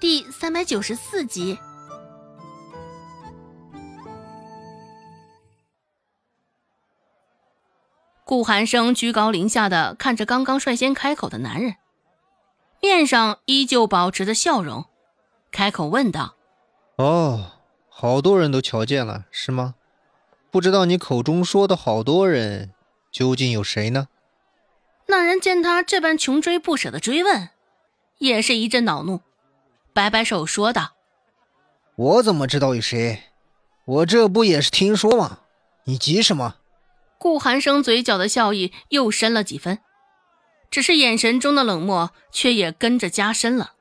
第三百九十四集。顾寒生居高临下的看着刚刚率先开口的男人，面上依旧保持着笑容，开口问道：“哦，好多人都瞧见了，是吗？不知道你口中说的好多人，究竟有谁呢？”那人见他这般穷追不舍的追问，也是一阵恼怒。摆摆手说道：“我怎么知道有谁？我这不也是听说吗？你急什么？”顾寒生嘴角的笑意又深了几分，只是眼神中的冷漠却也跟着加深了。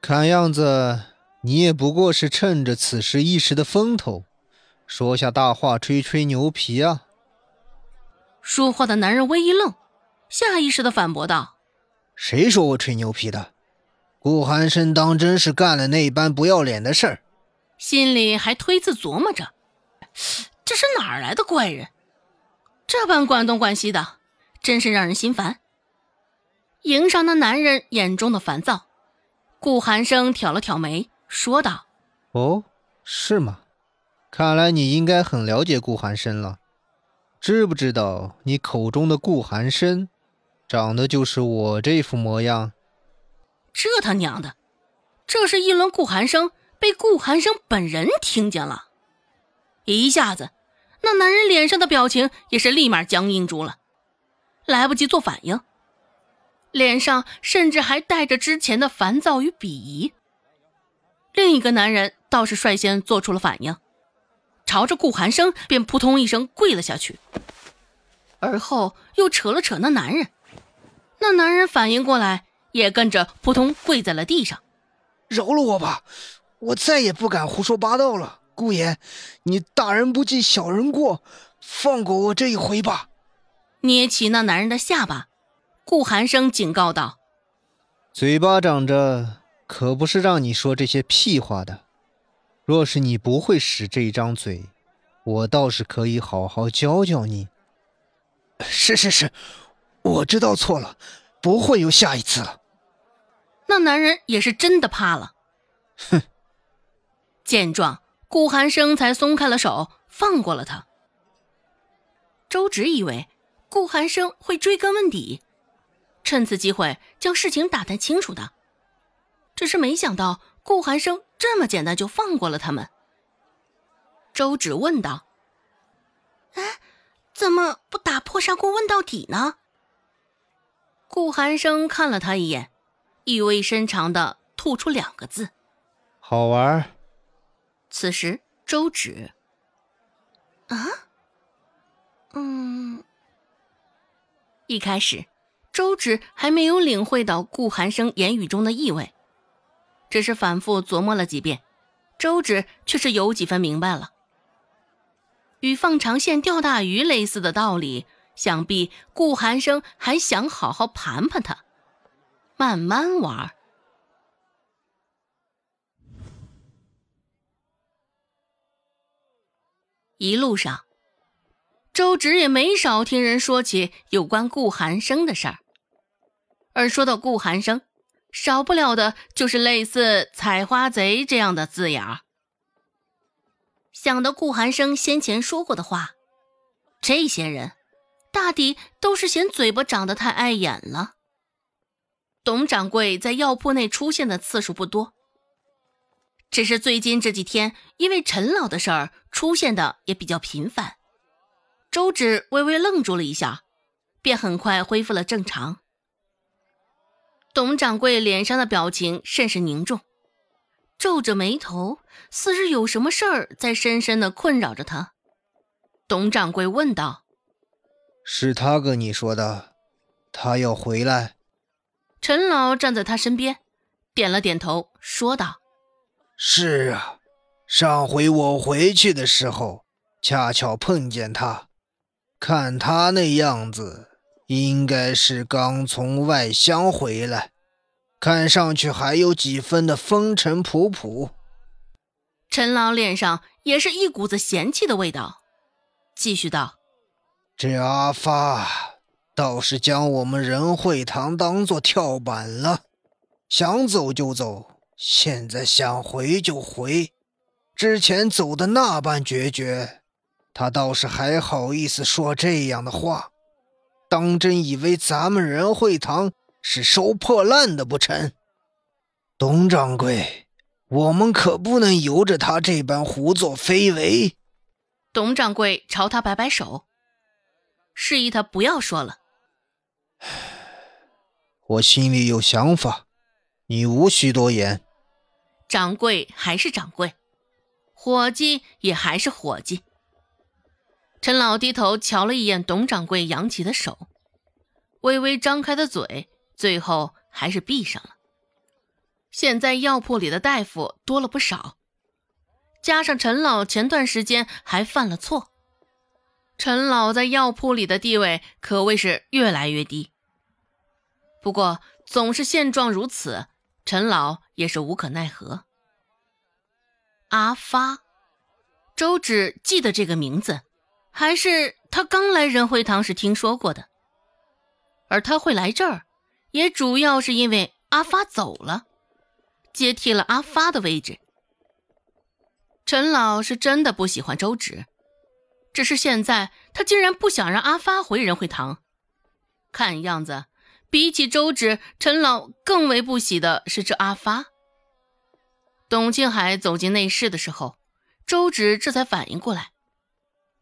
看样子你也不过是趁着此时一时的风头，说下大话吹吹牛皮啊！说话的男人微一愣，下意识的反驳道：“谁说我吹牛皮的？”顾寒生当真是干了那般不要脸的事儿，心里还推自琢磨着：这是哪儿来的怪人，这般管东管西的，真是让人心烦。迎上那男人眼中的烦躁，顾寒生挑了挑眉，说道：“哦，是吗？看来你应该很了解顾寒生了。知不知道你口中的顾寒生，长得就是我这副模样？”这他娘的！这是议论顾寒生，被顾寒生本人听见了，一下子，那男人脸上的表情也是立马僵硬住了，来不及做反应，脸上甚至还带着之前的烦躁与鄙夷。另一个男人倒是率先做出了反应，朝着顾寒生便扑通一声跪了下去，而后又扯了扯那男人，那男人反应过来。也跟着扑通跪在了地上，饶了我吧，我再也不敢胡说八道了。顾言，你大人不计小人过，放过我这一回吧。捏起那男人的下巴，顾寒生警告道：“嘴巴长着，可不是让你说这些屁话的。若是你不会使这张嘴，我倒是可以好好教教你。”是是是，我知道错了，不会有下一次了。那男人也是真的怕了，哼！见状，顾寒生才松开了手，放过了他。周芷以为顾寒生会追根问底，趁此机会将事情打探清楚的，只是没想到顾寒生这么简单就放过了他们。周芷问道：“哎，怎么不打破砂锅问到底呢？”顾寒生看了他一眼。意味深长的吐出两个字：“好玩。”此时，周芷啊，嗯，一开始，周芷还没有领会到顾寒生言语中的意味，只是反复琢磨了几遍，周芷却是有几分明白了。与放长线钓大鱼类似的道理，想必顾寒生还想好好盘盘他。慢慢玩。一路上，周芷也没少听人说起有关顾寒生的事儿。而说到顾寒生，少不了的就是类似“采花贼”这样的字眼儿。想到顾寒生先前说过的话，这些人大抵都是嫌嘴巴长得太碍眼了。董掌柜在药铺内出现的次数不多，只是最近这几天因为陈老的事儿出现的也比较频繁。周芷微微愣住了一下，便很快恢复了正常。董掌柜脸上的表情甚是凝重，皱着眉头，似是有什么事儿在深深的困扰着他。董掌柜问道：“是他跟你说的，他要回来？”陈老站在他身边，点了点头，说道：“是啊，上回我回去的时候，恰巧碰见他。看他那样子，应该是刚从外乡回来，看上去还有几分的风尘仆仆。”陈老脸上也是一股子嫌弃的味道，继续道：“这阿发。”倒是将我们仁惠堂当做跳板了，想走就走，现在想回就回，之前走的那般决绝，他倒是还好意思说这样的话，当真以为咱们仁惠堂是收破烂的不成？董掌柜，我们可不能由着他这般胡作非为。董掌柜朝他摆摆手，示意他不要说了。我心里有想法，你无需多言。掌柜还是掌柜，伙计也还是伙计。陈老低头瞧了一眼董掌柜扬起的手，微微张开的嘴，最后还是闭上了。现在药铺里的大夫多了不少，加上陈老前段时间还犯了错，陈老在药铺里的地位可谓是越来越低。不过总是现状如此，陈老也是无可奈何。阿发，周芷记得这个名字，还是他刚来仁惠堂时听说过的。而他会来这儿，也主要是因为阿发走了。接替了阿发的位置。陈老是真的不喜欢周芷，只是现在他竟然不想让阿发回仁惠堂。看样子，比起周芷，陈老更为不喜的是这阿发。董庆海走进内室的时候，周芷这才反应过来，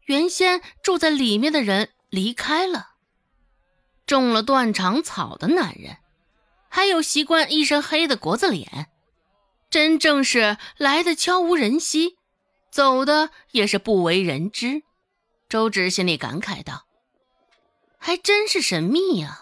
原先住在里面的人离开了，中了断肠草的男人，还有习惯一身黑的国字脸。真正是来的悄无人息，走的也是不为人知。周芷心里感慨道：“还真是神秘呀。”